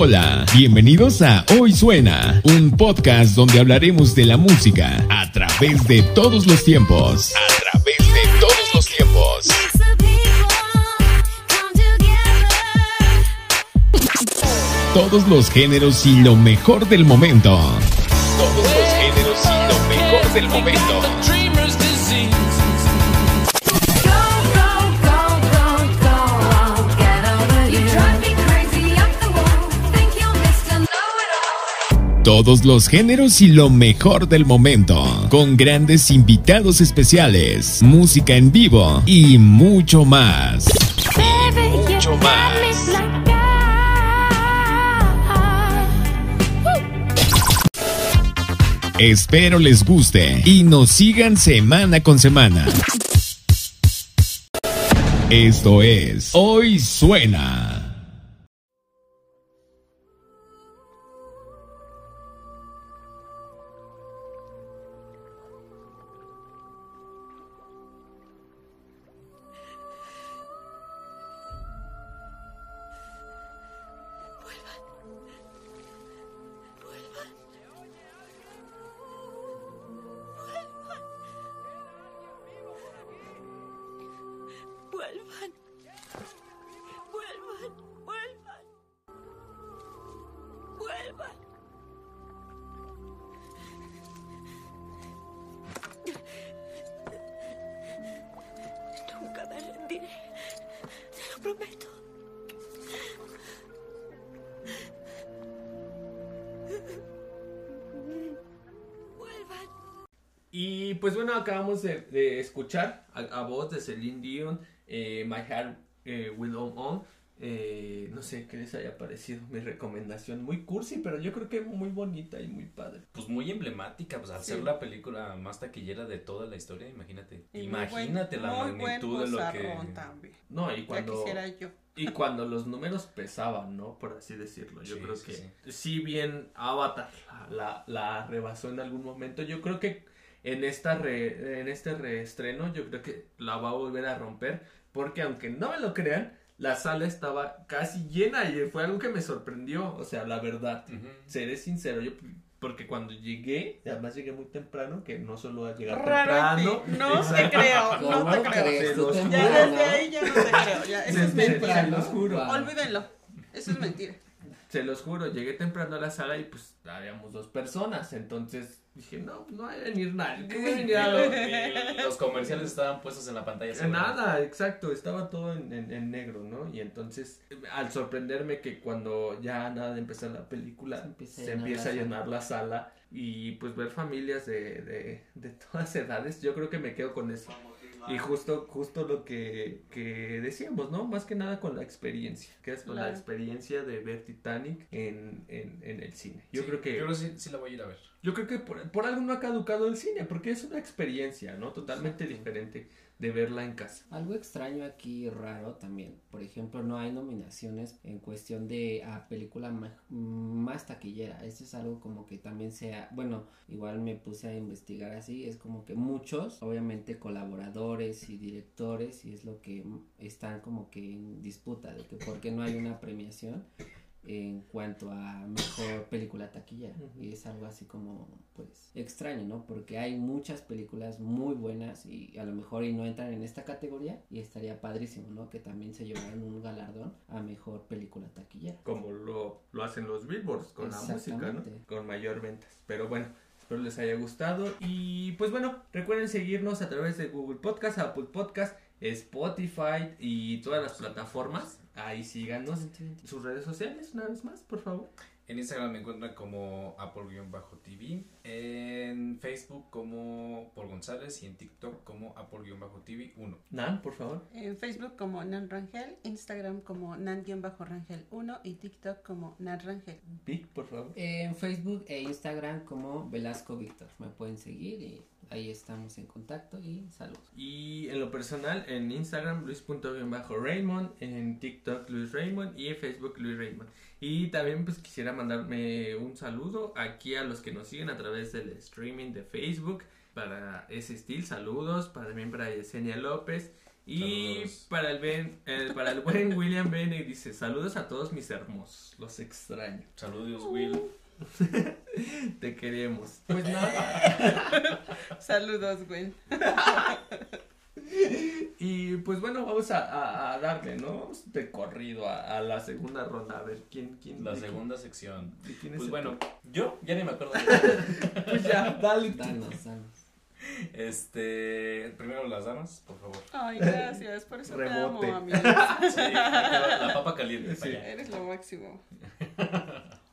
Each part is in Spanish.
Hola, bienvenidos a Hoy Suena, un podcast donde hablaremos de la música a través de todos los tiempos. A través de todos los tiempos. Todos los géneros y lo mejor del momento. Todos los géneros y lo mejor del momento. Todos los géneros y lo mejor del momento, con grandes invitados especiales, música en vivo y mucho más. mucho más. Espero les guste y nos sigan semana con semana. Esto es Hoy Suena. Vuelvan. Vuelvan. Vuelvan. Vuelvan. Nunca me rendiré. Te lo prometo. Vuelvan. Y pues bueno, acabamos de, escuchar a, a voz de Celine Dion, eh, My Heart eh, Will Go On. Eh, no sé qué les haya parecido mi recomendación. Muy cursi, pero yo creo que muy bonita y muy padre. Pues muy emblemática, pues al Sí. ser la película más taquillera de toda la historia, imagínate. Y Imagínate buen- la magnitud de lo que... también. No, y Ya cuando, quisiera yo. y cuando los números pesaban, ¿no? Por así decirlo. Yo Sí, creo sí, que sí. si bien Avatar la, la, la rebasó en algún momento, yo creo que en esta re- en este reestreno yo creo que la va a volver a romper porque aunque no me lo crean, la sala estaba casi llena y fue algo que me sorprendió, o sea, la verdad. Seré sincero, yo porque cuando llegué, además llegué muy temprano, que no solo a llegar Raro temprano. No te creo, no ¿Cómo te creo. Se los juro, Ya desde ¿no? ahí ya no te creo. Ya, eso Se- es mentira. se los juro. Olvídenlo. Eso es mentira. Se los juro, llegué temprano a la sala y pues habíamos dos personas, entonces dije, no, no va a venir nadie, ¿qué va a venir a lo- Y los comerciales estaban puestos en la pantalla. Seguramente. Nada, exacto, estaba todo en, en- en negro, ¿no? Y entonces, al sorprenderme que cuando ya nada de empezar la película, Se empieza a se llenar empieza la a sala. llenar la sala y pues ver familias de, de, de todas edades, yo creo que me quedo con eso. Y justo, justo lo que, que decíamos, ¿no? Más que nada con la experiencia, quedas con la experiencia de ver Titanic en, en, en el cine. Yo Sí, creo que... Yo creo que sí, sí la voy a ir a ver. Yo creo que por, por algo no ha caducado el cine, porque es una experiencia, ¿no? Totalmente diferente de verla en casa. Algo extraño aquí, raro también. Por ejemplo, no hay nominaciones en cuestión de a película ma- más taquillera. Esto es algo como que también sea, bueno, igual me puse a investigar así, es como que muchos, obviamente colaboradores y directores, y es lo que están como que en disputa de que por qué no hay una premiación en cuanto a mejor película taquillera Ujú. y es algo así como pues extraño no porque hay muchas películas muy buenas y a lo mejor y no entran en esta categoría y estaría padrísimo no que también se llevaran un galardón a mejor película taquillera Como lo, lo hacen los billboards con la música, ¿no? Con mayor ventas. Pero bueno, espero les haya gustado. Y pues bueno, recuerden seguirnos a través de Google Podcast, Apple Podcast, Spotify y todas las plataformas. Ahí síganos. Sus redes sociales, una vez más, por favor. En Instagram me encuentran como Apple-TV, en Facebook como Paul González y en TikTok como Apple-TV 1. Nan, por favor. En Facebook como Nan Rangel, Instagram como Nan-Rangel1 y TikTok como Nan Rangel. Vic, por favor. en Facebook e Instagram como Velasco Víctor me pueden seguir y ahí estamos en contacto y saludos Y en lo personal, en Instagram, Luis.Raymond, en TikTok, Luis Raymond y en Facebook, Luis Raymond. Y también pues quisiera mandarme un saludo aquí a los que nos siguen a través del streaming de Facebook. Para ese estilo, saludos. Para, también para Yesenia López Y Saludos. para el, ben, eh, para el buen William Bennett dice, saludos a todos mis hermosos, los extraño, Saludos, Will. te queremos. Pues nada, Saludos, güey. y pues bueno, vamos a, a- a darle, ¿no? Vamos De corrido a, a la segunda ronda, a ver, ¿quién? quién La quién- segunda sección. de quién es Pues bueno, yo ya ni me acuerdo. pues ya, dale. Danos, danos. Este, primero las damas, por favor. Ay, gracias. Por eso te amo, Rebote. amigo. Sí, la, papa caliente. Sí. Eres lo máximo.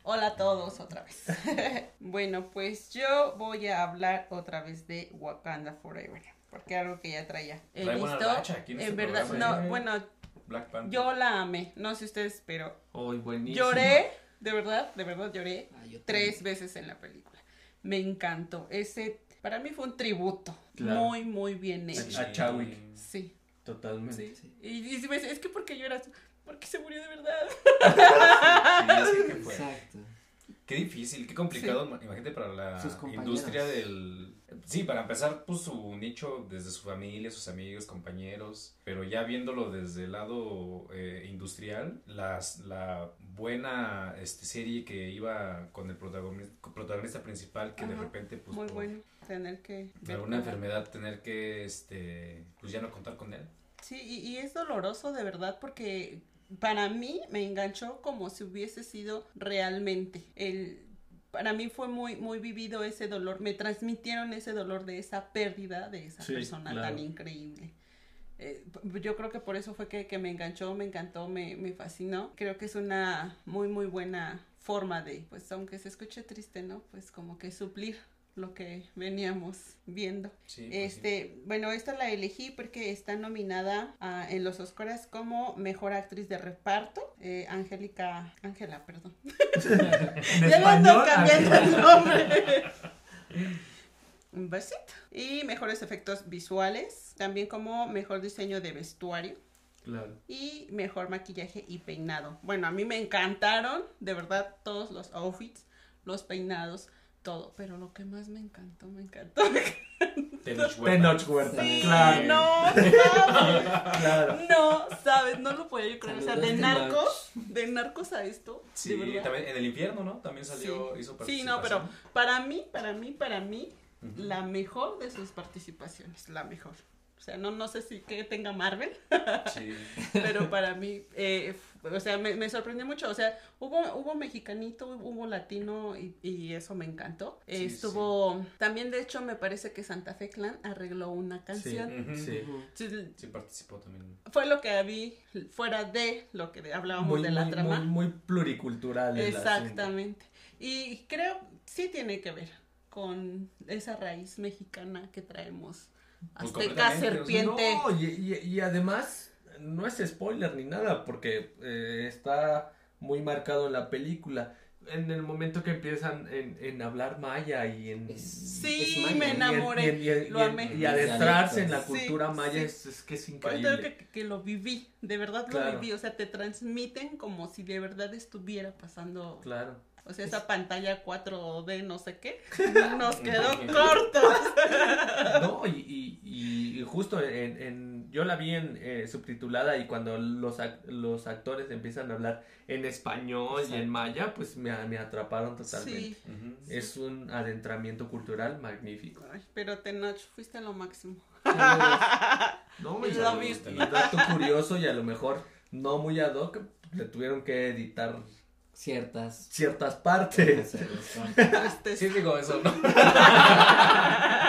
Hola a todos otra vez. bueno, pues yo voy a hablar otra vez de Wakanda Forever. Porque algo que ya traía. He Trae visto. aquí en en este verdad, programa, no, ¿eh? bueno, Black Panther. yo la amé. No sé ustedes, pero Ay, buenísimo. lloré. De verdad, de verdad lloré Ah, yo tres veces en la película. Me encantó. Ese, para mí fue un tributo. Claro. Muy, muy bien hecho. A Chadwick. Sí, Totalmente. sí. Y, y si me dice, es que porque lloras, porque se murió de verdad. Sí, es que, ¿qué fue? Exacto. Qué difícil, qué complicado, imagínate para la industria del... Sí, para empezar, pues su nicho desde su familia, sus amigos, compañeros, pero ya viéndolo desde el lado eh, industrial, las, la buena este, serie que iba con el protagonista, protagonista principal que de repente, pues muy por bueno tener que ver alguna enfermedad, tener que, este, pues ya no contar con él. Sí, y, y es doloroso de verdad porque para mí me enganchó como si hubiese sido realmente. El, para mí fue muy, muy vivido ese dolor, me transmitieron ese dolor de esa pérdida de esa Sí, persona claro. tan increíble. Eh, yo creo que por eso fue que, que me enganchó, me encantó, me, me fascinó. Creo que es una muy, muy buena forma de, pues aunque se escuche triste, ¿no? Pues como que suplir lo que veníamos viendo. Sí, pues sí. Este, bueno, esta la elegí porque está nominada en los Oscars como mejor actriz de reparto, eh, Angélica, Ángela, perdón. Ya le ando cambiando el nombre. Un besito. Y mejores efectos visuales, también como mejor diseño de vestuario Claro. y mejor maquillaje y peinado. Bueno, a mí me encantaron, de verdad, todos los outfits, los peinados, todo, pero lo que más me encantó, me encantó. Tenoch Huerta. Tenoch Huerta, Sí, claro. no, sabes, Claro. no, sabes, no lo podía yo creer. O sea, de Tenoch. narcos, de narcos a esto, Sí, también en el infierno, ¿no? También salió, Sí. hizo Sí, no, pero para mí, para mí, para mí, la mejor de sus participaciones, la mejor. O sea, no, no sé si que tenga Marvel, Sí. pero para mí, eh, o sea, me, me sorprendió mucho. O sea, hubo, hubo mexicanito, hubo latino y, y eso me encantó. Eh, Sí, estuvo, también de hecho me parece que Santa Fe Clan arregló una canción. Sí. Sí, Sí participó también. Fue lo que vi fuera de lo que hablábamos Muy, de la muy, trama. muy, muy pluricultural. Exactamente. Y creo sí tiene que ver con esa raíz mexicana que traemos. Pues Azteca, completamente, o sea, serpiente. No, y, y- y además no es spoiler ni nada porque eh, está muy marcado en la película. En el momento que empiezan en, en hablar maya y en... Sí, maya. me enamoré, y en- lo amé. y adentrarse en la Sí, cultura maya sí. es, es que es Yo creo increíble. que, que lo viví, de verdad Claro. lo viví, o sea, te transmiten como si de verdad estuviera pasando, Claro. O sea, esa pantalla 4D no sé qué, nos quedó Ujú. corto. No, y, y- y- y justo en, en- yo la vi en eh, subtitulada y cuando los, ac- los actores empiezan a hablar en español y en maya, pues me, me atraparon totalmente. Sí. Es un adentramiento cultural magnífico. Ay, pero Tenoch, fuiste lo máximo. No, Y y, lo dato curioso y a lo mejor no muy ad hoc, le tuvieron que editar Ciertas. ciertas partes. Este, Sí digo eso, ¿no?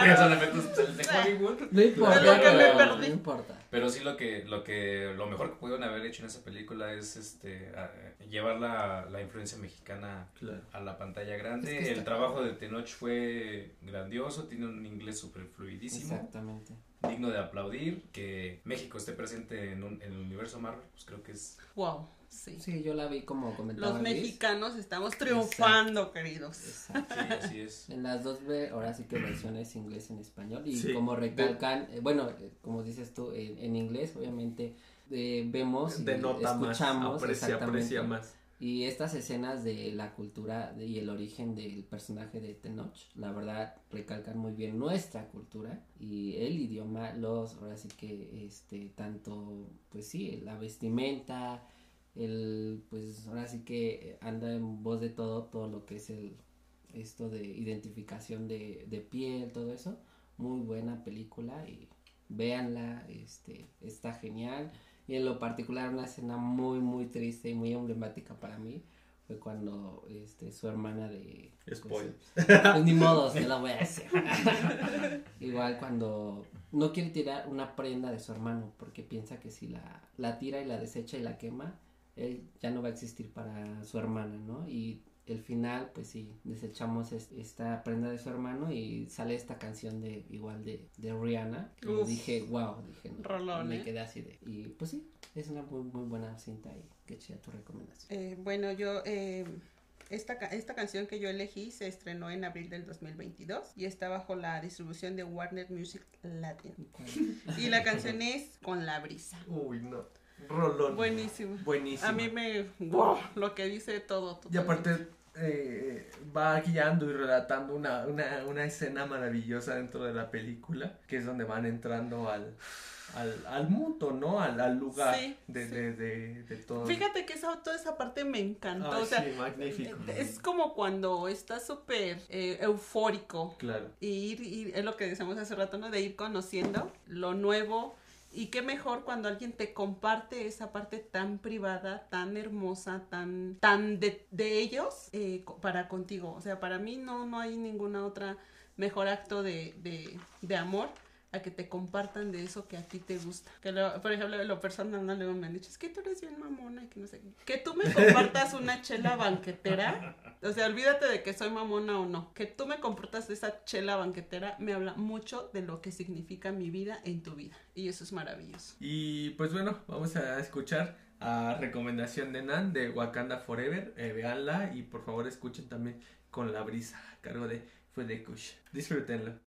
De Hollywood. No importa. No importa. Pero sí lo que, lo que, lo mejor que pudieron haber hecho en esa película es este a- llevar la, la influencia mexicana Claro. a la pantalla grande. Es que el está- trabajo de Tenoch fue grandioso, tiene un inglés súper fluidísimo, Exactamente. digno de aplaudir. Que México esté presente en, un- en el universo Marvel, pues creo que es wow, sí. Sí, yo la vi como comentaba Los Luis. mexicanos estamos triunfando, queridos. Exacto. Sí, así es. En las dos, ve- ahora sí que versiones inglés en español. Y Sí. como recalcan, eh, bueno, eh, como dices tú, en, en inglés, obviamente eh, vemos, y Denota más, escuchamos, aprecia, exactamente, aprecia más. Y estas escenas de la cultura de- y el origen del personaje de Tenoch, la verdad, recalcan muy bien nuestra cultura y el idioma, los, ahora sí que, este, tanto, pues sí, la vestimenta, el, pues ahora sí que anda en voz de todo, todo lo que es el, esto de identificación de, de piel, todo eso, muy buena película y véanla, este, está genial. Y en lo particular una escena muy muy triste y muy emblemática para mí fue cuando este su hermana de Spoiler. pues, pues, ni modo, se la voy a hacer. Igual cuando no quiere tirar una prenda de su hermano porque piensa que si la, la tira y la desecha y la quema, él ya no va a existir para su hermana, ¿no? Y el final, pues sí, desechamos es- esta prenda de su hermano y sale esta canción de igual de, de Rihanna. Uf. dije, wow, dije, no, Rolón, me ¿eh? quedé así de... Y pues sí, es una muy, muy buena cinta y qué chida tu recomendación. Eh, bueno, yo, eh, esta, esta canción que yo elegí se estrenó en abril del 2022 y está bajo la distribución de Warner Music Latin. Y la canción es Con la brisa. Uy, no. Rolón. Buenísimo. Buenísimo. A mí me... Wow, lo que dice todo. Y aparte eh, va guiando y relatando una, una, una escena maravillosa dentro de la película, que es donde van entrando al, al, al mundo, ¿no? Al, al lugar Sí, de, sí. De, de, de todo. Fíjate que esa, toda esa parte me encantó. Ay, o sea, sí, magnífico. es como cuando estás súper eh, eufórico Claro. y ir, ir- es lo que decíamos hace rato, ¿no? De ir conociendo lo nuevo. Y qué mejor cuando alguien te comparte esa parte tan privada, tan hermosa, tan, tan de, de ellos eh, para contigo. O sea, para mí no, no hay ninguna otra mejor acto de, de, de amor a que te compartan de eso que a ti te gusta. Que lo- por ejemplo, lo personal no luego me han dicho, es que tú eres bien mamona y que no sé qué. Que tú me compartas una chela banquetera, o sea, olvídate de que soy mamona o no. Que tú me compartas esa chela banquetera me habla mucho de lo que significa mi vida en tu vida. Y eso es maravilloso. Y pues bueno, vamos a escuchar a recomendación de Nan de Wakanda Forever. Eh, véanla y por favor escuchen también con la brisa a cargo de Fede Kush. Disfrútenlo.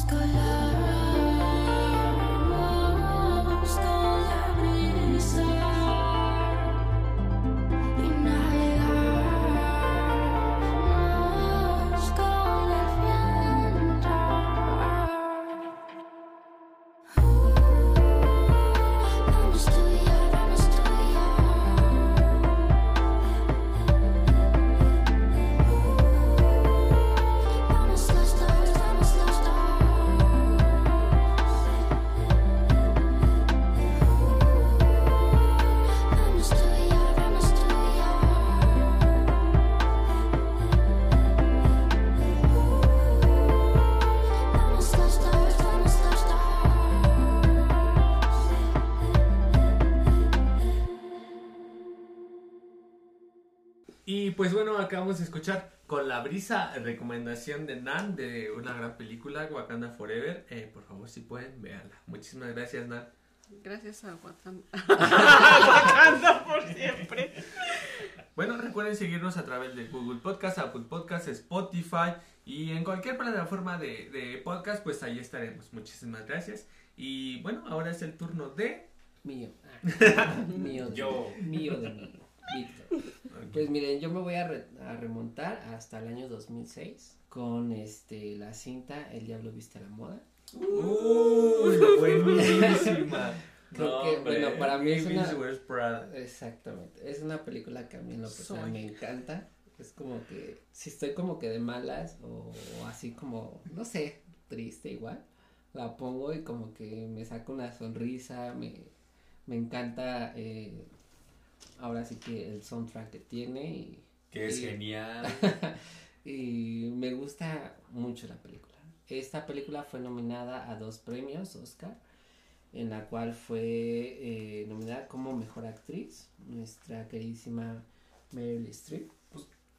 escolar. Bueno, acabamos de escuchar con la brisa recomendación de Nan de una gran película, Wakanda Forever. Eh, por favor, si pueden, véanla. Muchísimas gracias, Nan. Gracias a Wakanda. Wakanda por siempre. Bueno, recuerden seguirnos a través de Google Podcast, Apple Podcast, Spotify y en cualquier plataforma de, de podcast, pues ahí estaremos. Muchísimas gracias. Y bueno, ahora es el turno de... Mío. Mío. de- Yo. Mío de mí. Víctor. Pues miren, yo me voy a, re- a remontar hasta el año 2006 con este la cinta El Diablo Viste a la Moda. Uy, buenísima. Creo No, que, hombre, bueno, para mí es una-. Exactamente. Es una película que a mí en lo personal Soy. me encanta. Es como que si estoy como que de malas o, o así como, no sé, triste igual, la pongo y como que me saca una sonrisa, me, me encanta eh, ahora sí que el soundtrack que tiene y, Que es genial. y me gusta mucho la película. Esta película fue nominada a dos premios Oscar, en la cual fue eh, nominada como mejor actriz, nuestra queridísima Meryl Streep.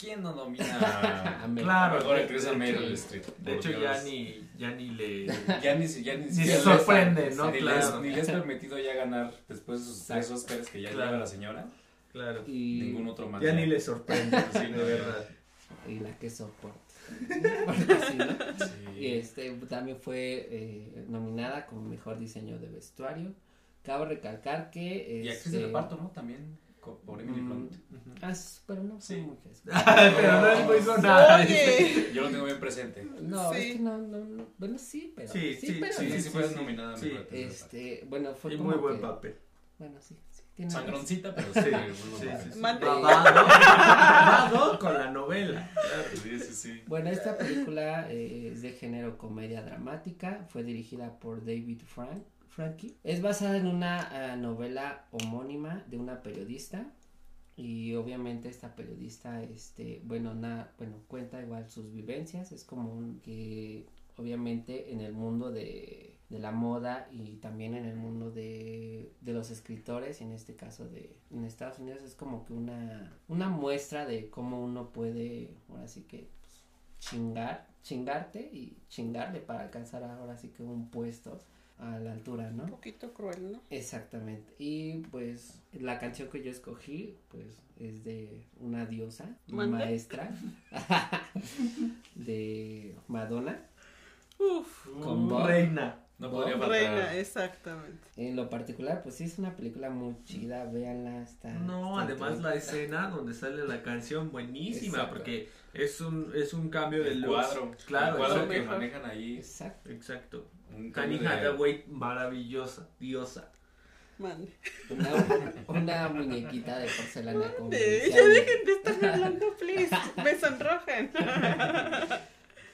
¿Quién no nomina A Meryl. Claro, mejor de- actriz a Meryl hecho- Streep? De hecho, ya ni, ya ni le... Ya ni, si- ya ni, Ni se les- sorprende, ¿no? Ni, Claro. les, ni les he permitido ya ganar después de sus tres. Oscars que ya Claro. lleva la señora. Claro. Y, Ningún otro más. Ya ni le sorprende, Sí, de verdad. y la que soporta. Porque sí, ¿no? Sí. Y este también fue eh, nominada como mejor diseño de vestuario. Cabe recalcar que Y actriz de este, reparto, ¿no? También por Emily Mm, Blunt. Ah, pero no Sí. Pero no es muy sonada. Oye. Yo lo tengo bien presente. No, Sí. es que no, no, no, bueno, sí, pero. Sí, sí, pero Sí, sí, sí, fue nominada sí. Este, bueno, fue Y como muy buen que- papel. Bueno, sí, Sangroncita, pero Sí, sí. sí, babado con la novela. Sí, sí, sí. Bueno, esta película eh, es de género comedia dramática, fue dirigida por David Frank, Frankie. Es basada en una ah, novela homónima de una periodista. Y obviamente esta periodista, este, bueno, na- bueno, cuenta igual sus vivencias, es como que obviamente en el mundo de, de la moda y también en el mundo de, de los escritores, y en este caso de en Estados Unidos es como que una, una muestra de cómo uno puede, ahora sí que pues, chingar, chingarte y chingarle para alcanzar ahora sí que un puesto a la altura, ¿no? Un poquito cruel, ¿no? Exactamente. Y pues la canción que yo escogí, pues es de una diosa, ¿Mande? maestra de Madonna. Uf. Con Bob. Reina. No podría faltar. Reina, exactamente. En lo particular, pues sí es una película muy chida, véanla, está. No, está además la escena donde sale la canción buenísima Exacto. porque es un es un cambio de El looks. cuadro. Claro, el cuadro exacto. que mejor. manejan ahí. Exacto. Exacto. Hathaway maravillosa, diosa. Mande. Una, una muñequita de porcelana con ya dejen de estar hablando, please. Me sonrojan.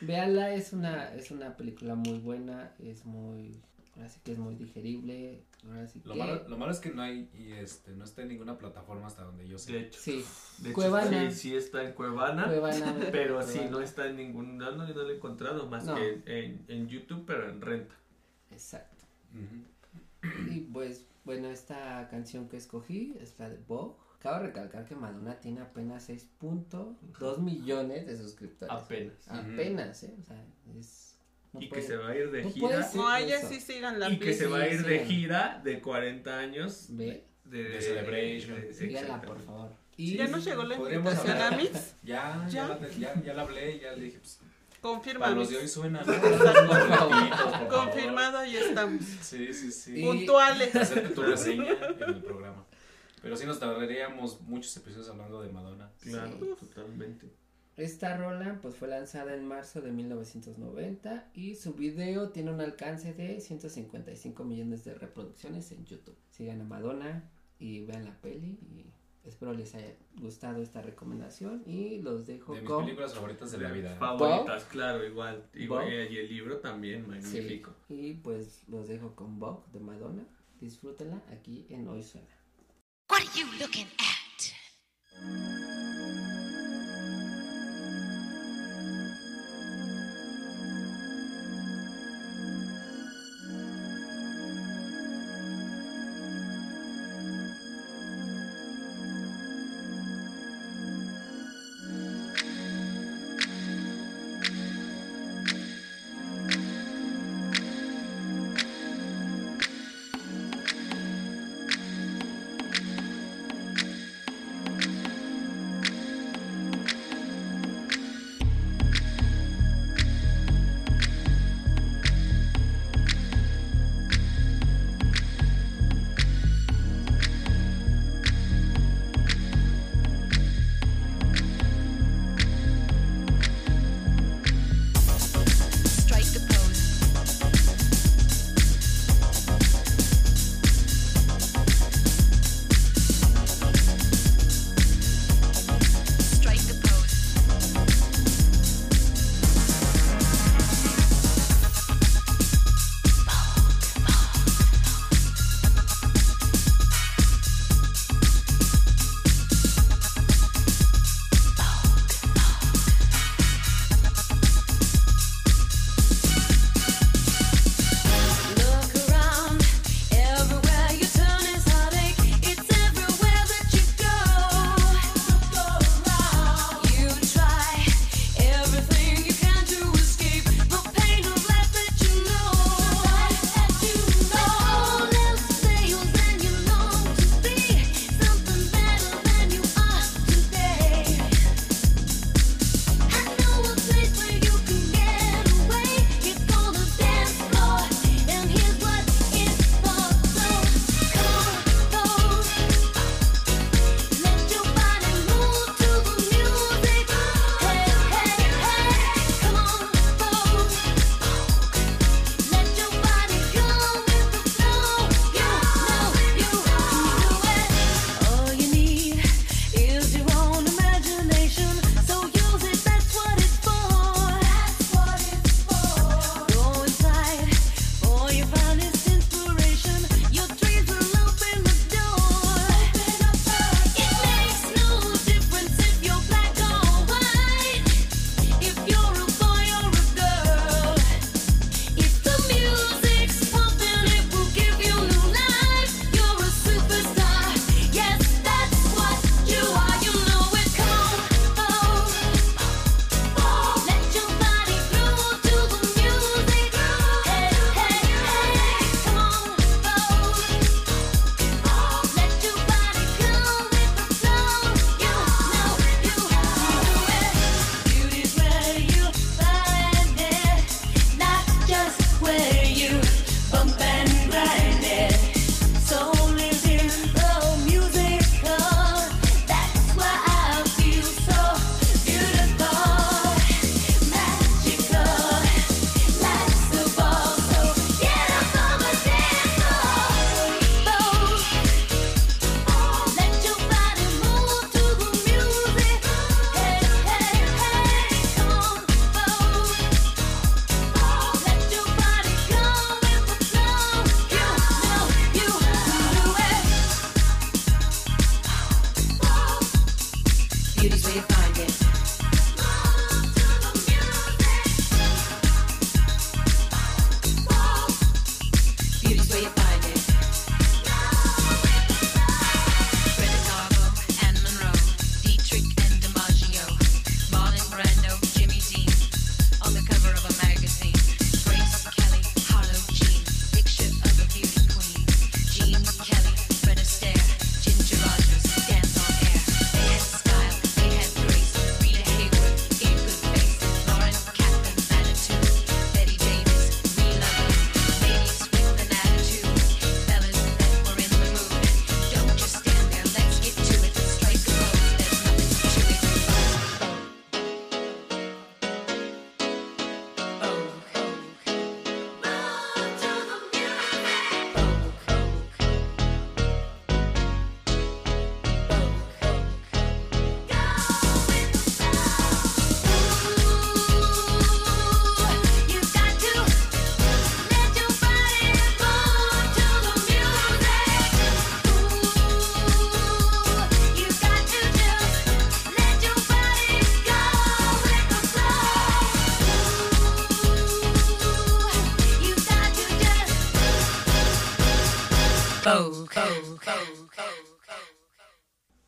Véanla, es una, es una película muy buena, es muy, ahora sí que es muy digerible, ahora sí Lo que, malo, lo malo es que no hay, y este, no está en ninguna plataforma hasta donde yo sé. De hecho, sí, de hecho Cuevana. sí, sí está en Cuevana, Cuevana, pero Cuevana. sí no está en ningún no, no, no lo he encontrado más No. que en, en YouTube, pero en renta. exacto. Y pues, bueno, esta canción que escogí es la de Vogue. Cabe recalcar que Madonna tiene apenas 6.2 millones de suscriptores. Apenas. Apenas, ¿eh? O sea, es... no y que se va a ir de no gira. No, ella sí sigan la y que se va a ir de gira de 40 años Ve, de, De Celebration. síganla, por favor. ¿Ya no llegó la Podríamos invitación a. Mix? Ya, ya, ¿Ya? la, ya, la hablé, ya le dije, pues, Confirma, para los de hoy suena. Confirmado, ahí estamos. Sí, sí, sí. Y- Puntuales. Hacerte tu reseña en el programa. Pero sí nos tardaríamos muchos episodios hablando de Madonna. Claro, Sí. totalmente. Esta rola pues fue lanzada en marzo de 1990 y su video tiene un alcance de 155 millones de reproducciones en YouTube. Sigan a Madonna y vean la peli y espero les haya gustado esta recomendación y los dejo De mis con películas favoritas de la vida. Favoritas, claro, igual. y el libro también, Sí, magnífico. y pues los dejo con Vogue de Madonna. Disfrútenla aquí en Hoy Suena. What are you looking at?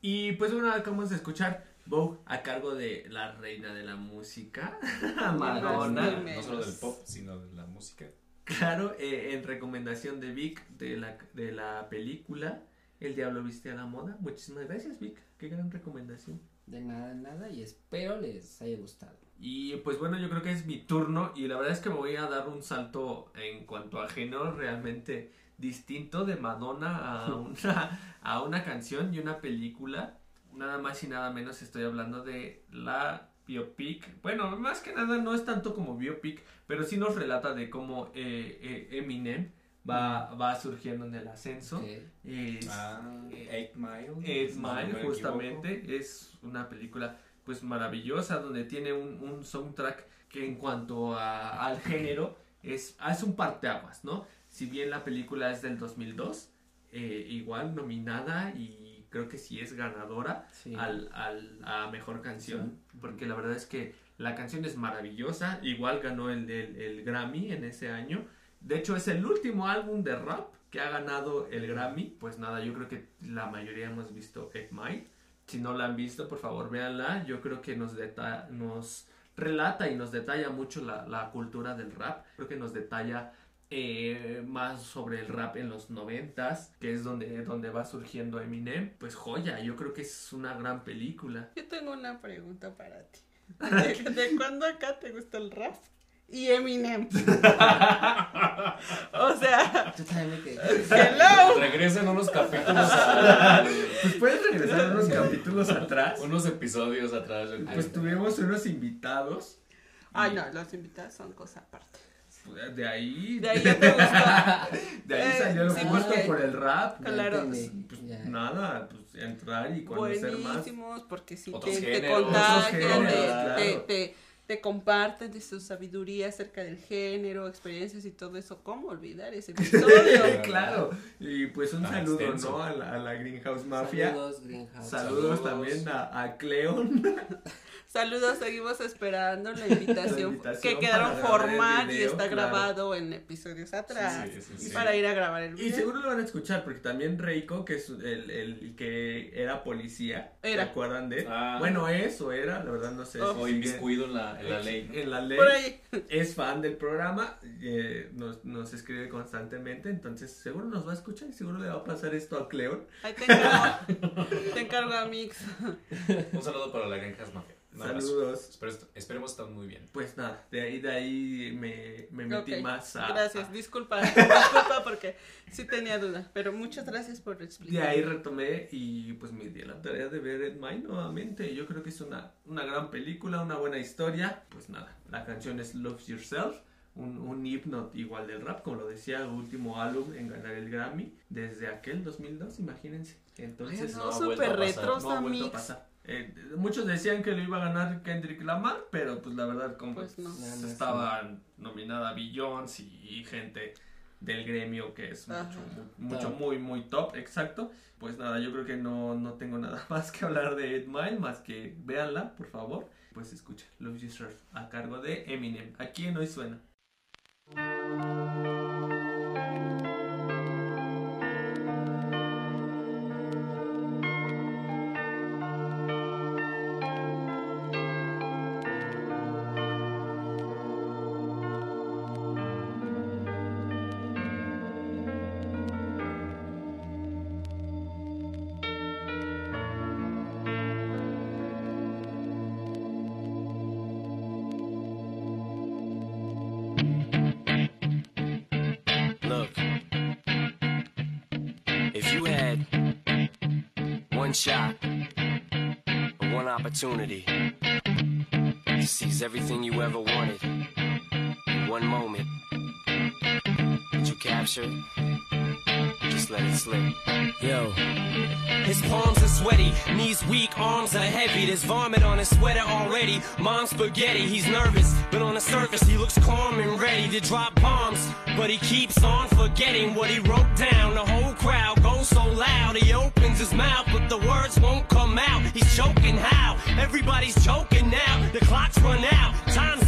Y pues bueno, acabamos de escuchar Vogue a cargo de la reina de la música, Madonna. No solo del pop, sino de la música. Claro, eh, en recomendación de Vic de la, de la película El Diablo Viste a la Moda. Muchísimas gracias, Vic. Qué gran recomendación. De nada, nada, y espero les haya gustado. Y pues bueno, yo creo que es mi turno y la verdad es que me voy a dar un salto en cuanto a género realmente distinto de Madonna a una, a una canción y una película. Nada más y nada menos estoy hablando de la biopic. Bueno, más que nada no es tanto como biopic, pero sí nos relata de cómo eh, eh, Eminem va, va surgiendo en el ascenso. Es- Ah, Eight Mile. Eight no equivoco. justamente, es una película pues maravillosa donde tiene un, un soundtrack que en cuanto a- al género es, es un parteaguas, ¿no? Si bien la película es del 2002, eh, igual nominada y creo que sí es ganadora Sí. al, al- a mejor canción, porque la verdad es que la canción es maravillosa, igual ganó el, el, el Grammy en ese año, de hecho es el último álbum de rap que ha ganado el Grammy, pues nada, yo creo que la mayoría hemos visto Egg Mile, si no la han visto por favor véanla, yo creo que nos, deta- nos relata y nos detalla mucho la, la cultura del rap, creo que nos detalla eh, más sobre el rap en los noventas, que es donde, donde va surgiendo Eminem, pues joya, yo creo que es una gran película. Yo tengo una pregunta para ti. ¿De, de cuándo acá te gusta el rap? Y Eminem. o sea, Yo también me quedé. hello. Regresen unos capítulos a- Pues puedes regresar unos capítulos atrás. unos episodios atrás. Pues tuvimos unos invitados. Ay, no, los invitados son cosa aparte. Pues, De ahí, De ahí ya te gustó. de ahí Eh, salió el sí, gusto porque- por el rap. Claro. entendí, Pues ya. nada, pues entrar y conocer más. Buenísimos, porque sí Otros te, te géneros. contagian, Otros te, claro. te, te- te comparten de su sabiduría acerca del género, experiencias y todo eso. ¿Cómo olvidar ese episodio? claro. Y pues un Tan saludo, extenso. ¿no? A la, a la Greenhouse Mafia. Saludos, Greenhouse. Saludos, Saludos. también a, a Cleon. Saludos, seguimos esperando la invitación, La invitación que quedaron formar y está claro. grabado en episodios atrás. Sí, sí, y sí. para ir a grabar el Y video. seguro lo van a escuchar porque también Reiko, que es el, el que era policía, Era. ¿se acuerdan de? él? Ah. Bueno, es o era, la verdad no sé. Oh. si O inmiscuido en la, en la ley. En la ley. Por ahí. Es fan del programa, eh, nos, nos escribe constantemente, entonces seguro nos va a escuchar y seguro le va a pasar esto a Cleon. Ahí te encargo, te encargo a Mix. Un saludo para la Granjas Mafia. Saludos. Espero- esperemos estar muy bien. Pues nada, de ahí, de ahí me, me metí Ok, más a... Gracias, a- disculpa, disculpa porque sí tenía duda, pero muchas gracias por de explicar. ahí retomé y pues me di a la tarea de ver Ed Mine nuevamente. Yo creo que es una, una gran película, una buena historia. Pues nada, la canción es Love Yourself, un, un himno igual del rap, como lo decía, el último álbum en ganar el Grammy desde aquel 2002, imagínense. Entonces, no, no ha vuelto a súper pasar, retro, no ha vuelto a pasar. Eh, muchos decían que lo iba a ganar Kendrick Lamar, pero pues la verdad como pues no. nominada Billions y, gente del gremio que es mucho, mucho muy, muy top, exacto. Pues nada, yo creo que no, no tengo nada más que hablar de Ed Mile, más que véanla, por favor. Pues escucha, Love You Surf, a cargo de Eminem. Aquí en Hoy Suena. opportunity to seize everything you ever wanted in one moment that you captured. Just let it slip. Yo. His palms are sweaty, knees weak, arms are heavy. There's vomit on his sweater already. Mom's spaghetti, he's nervous, but on the surface he looks calm and ready to drop bombs. But he keeps on forgetting what he wrote down. The whole crowd goes so loud, he opens his mouth, but the words won't Everybody's choking now. The clock's run out. Time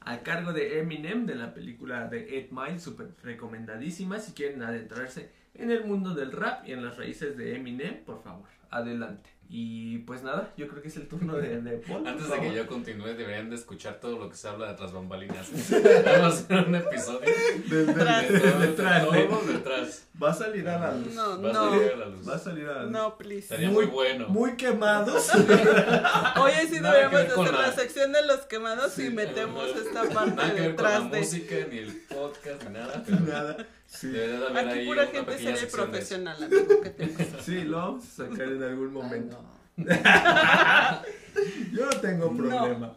A cargo de Eminem de la película de 8 Mile, súper recomendadísima. Si quieren adentrarse en el mundo del rap y en las raíces de Eminem, por favor, adelante. Y pues nada, yo creo que es el turno de, de Paul. por Antes de que yo continúe, deberían de escuchar todo lo que se habla de tras bambalinas. Vamos a hacer un episodio detrás, todo ¿eh? detrás. Va a salir a la luz. No, Va a no. salir a la luz. Va a salir a la luz. No, please. Estaría muy, bueno. Muy quemados. Oye, sí Nada deberíamos hacer la... la- sección de los quemados Sí. y metemos esta parte Nada que ver con la detrás de. música, ni el podcast, ni nada. Pero Nada. Sí. Aquí pura gente eso. profesional, amigo, ¿qué te pasa? Sí, lo vamos a sacar en algún Ay, momento. no. Yo no tengo problema.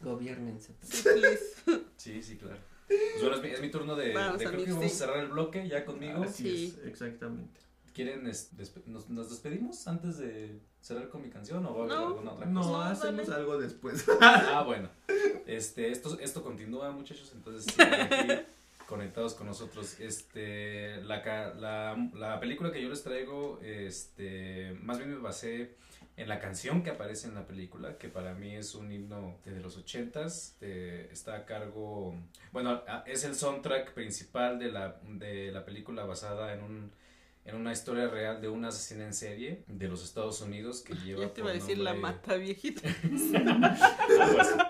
Gobiernense. Sí, please. Sí, sí, claro. Pues bueno, es mi, es mi turno de, Vamos, de creo que vamos a sí. cerrar el bloque ya conmigo. Así Sí. es, exactamente. ¿Quieren, es- nos, nos despedimos antes de cerrar con mi canción o va a haber No. alguna otra cosa? No, No, hacemos dale. algo después. Ah, bueno. Este, esto, esto continúa, muchachos, entonces conectados con nosotros. Este, la, la, la película que yo les traigo, este, más bien me basé en la canción que aparece en la película, que para mí es un himno de los ochentas, de- está a cargo, bueno, es el soundtrack principal de la, de la película basada en un en una historia real de una asesina en serie de los Estados Unidos que lleva Yo te iba a decir la mata viejita.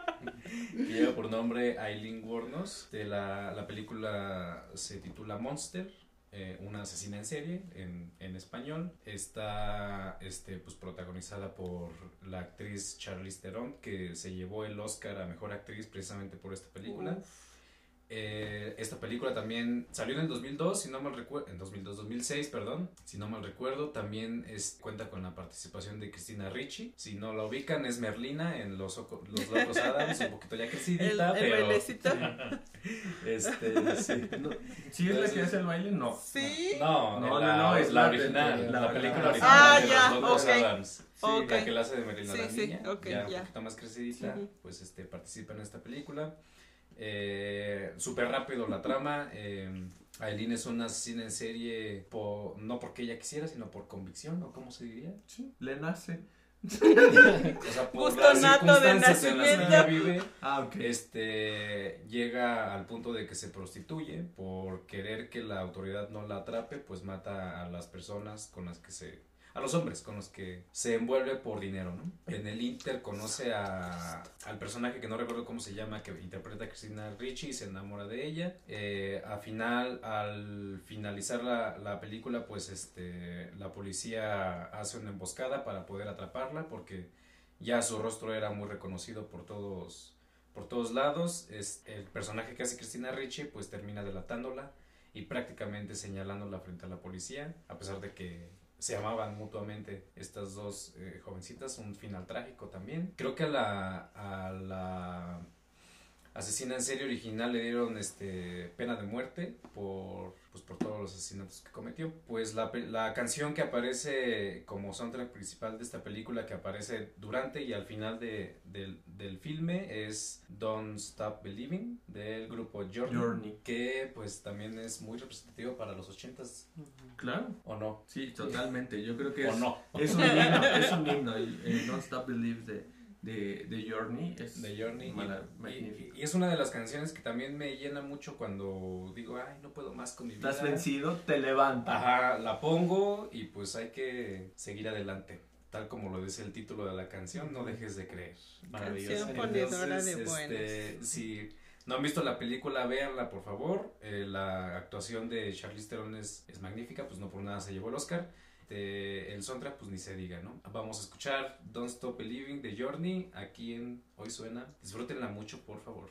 que lleva por nombre Aileen Wuornos. De la, la película se titula Monster, eh, una asesina en serie en, en español. Está este, pues, protagonizada por la actriz Charlize Theron, que se llevó el Oscar a Mejor Actriz precisamente por esta película. Eh, esta película también salió en el 2002, si no mal recuerdo, en 2002, 2006, perdón, si no mal recuerdo, también es, cuenta con la participación de Cristina Ricci, si no la ubican es Merlina en Los, Oco- los Locos Adams, un poquito ya El, crecidita, el pero... bailecito. Este, sí. No, ¿Sí es la que hace el baile? No. Sí. No, No, la, no, no, es la la original, la, la- película la- original Ah, de ya, los Locos ok. Adams. Sí, Ok. La que la hace de Merlina Sí, la sí, niña, ok, ya un ya. poquito más crecidita, pues este participa en esta película. Eh, Súper rápido la trama. Eh, Aileen es una asesina en serie po- no porque ella quisiera, sino por convicción, o cómo se diría. Sí, le nace. O sea, por Gusto las nato de circunstancias en las que ella nacimiento. vive, Ah, ok. este llega al punto de que se prostituye por querer que la autoridad no la atrape, pues mata a las personas con las que se a los hombres con los que se envuelve por dinero, ¿no? En el Inter conoce a, al personaje que no recuerdo cómo se llama, que interpreta a Cristina Ricci y se enamora de ella. Eh, a final, al finalizar la, la película, pues este, la policía hace una emboscada para poder atraparla porque ya su rostro era muy reconocido por todos por todos lados. Es el personaje que hace Cristina Ricci pues termina delatándola y prácticamente señalándola frente a la policía, a pesar de que se amaban mutuamente estas dos eh, jovencitas, un final trágico también. Creo que a la, a la asesina en serie original le dieron este pena de muerte por pues por todos los asesinatos que cometió pues la, la canción que aparece como soundtrack principal de esta película que aparece durante y al final de, del, del filme es Don't Stop Believing del grupo Journey, Journey. que pues también es muy representativo para los ochentas Claro. o no Sí, totalmente. Yo creo que o es, no es un himno. Es un himno. El, el Don't Stop Believe de, de, de Journey es de Journey y- mala- y, magnífico. y es una de las canciones que también me llena mucho cuando digo ay no puedo más con mi vida Estás vencido, te levanta. Ajá, la pongo y pues hay que seguir adelante. Tal como lo dice el título de la canción, no dejes de creer. Ponedora de este, si no han visto la película, véanla por favor. Eh, la actuación de Charlize Theron es, es magnífica, pues no por nada se llevó el Oscar. Eh, el soundtrack, pues ni se diga, ¿no? Vamos a escuchar Don't Stop Believing de Journey aquí en Hoy Suena. Disfrútenla mucho, por favor.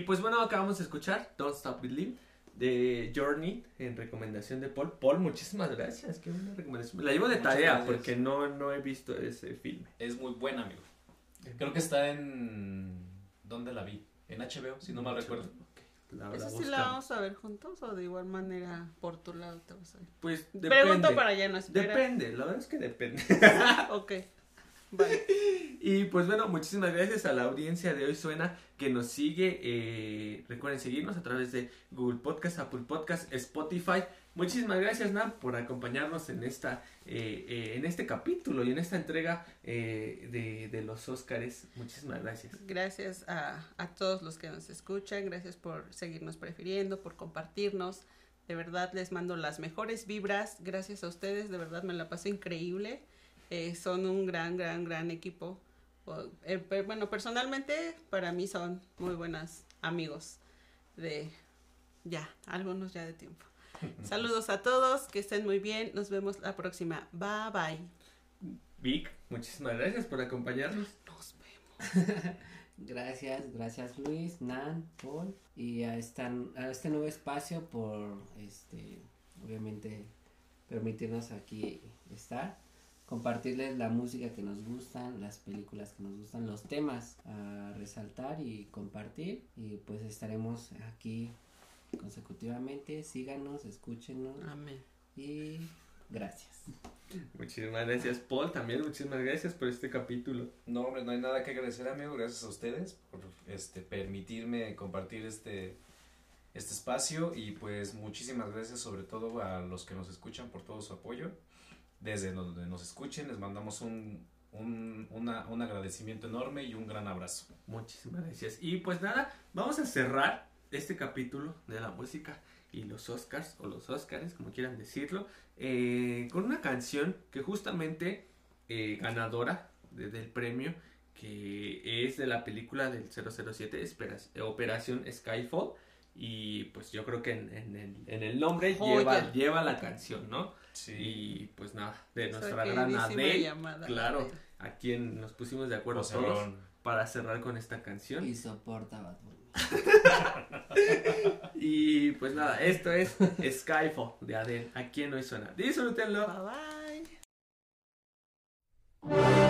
Y pues bueno, acabamos de escuchar Don't Stop Believing de Journey en recomendación de Paul. Paul, muchísimas gracias. Qué buena recomendación. Me la llevo de Muchas tarea gracias. porque no, no he visto ese filme. Es muy buena, amigo. Creo que está en... ¿Dónde la vi? En HBO, si no mal recuerdo. La- la ¿Esa sí la vamos a ver juntos o de igual manera por tu lado te vas a ir? Pues depende. Pregunto para ya no esperar. Depende, la verdad es que depende. ok. Vale. Y pues bueno, muchísimas gracias a la audiencia de Hoy Suena que nos sigue. eh, recuerden seguirnos a través de Google Podcast, Apple Podcast, Spotify. Muchísimas gracias, Nan, por acompañarnos en esta eh, eh, en este capítulo y en esta entrega eh, de, de los Óscares. Muchísimas gracias. Gracias a, a todos los que nos escuchan, gracias por seguirnos prefiriendo, por compartirnos. De verdad les mando las mejores vibras. Gracias a ustedes, de verdad me la paso increíble. Eh, son un gran, gran, gran equipo. Eh, bueno, personalmente para mí son muy buenos amigos de ya, algunos ya de tiempo. Saludos a todos, que estén muy bien. Nos vemos la próxima. Bye bye. Vic, muchísimas gracias por acompañarnos. Nos vemos. Gracias, gracias Luis, Nan, Paul y a, esta, a este nuevo espacio por, este, obviamente, permitirnos aquí estar, compartirles la música que nos gustan, las películas que nos gustan, los temas a resaltar y compartir y pues estaremos aquí consecutivamente, síganos, escúchenos Amén. y gracias. Muchísimas gracias, Paul. También muchísimas gracias por este capítulo. No, hombre, no hay nada que agradecer, amigo. Gracias a ustedes por este permitirme compartir este este espacio y pues muchísimas gracias sobre todo a los que nos escuchan por todo su apoyo. Desde donde nos escuchen les mandamos un, un, un agradecimiento enorme y un gran abrazo. Muchísimas gracias. Y pues nada, vamos a cerrar este capítulo de la música y los Oscars, o los Oscars, como quieran decirlo, eh, con una canción que justamente eh, ganadora de- del premio, que es de la película del 007, Esperas- eh, Operación Skyfall. Y pues yo creo que en, en el, en el nombre Joya. lleva, lleva la canción, ¿no? Sí. Y pues nada, de Esa nuestra gran Adele, llamada claro, Adele. a quien nos pusimos de acuerdo José todos Ron. para cerrar con esta canción. Y soporta Bad Bunny. Y pues nada, esto es Skyfall de Adele. ¿A quién hoy suena? Disfrútenlo. Bye bye.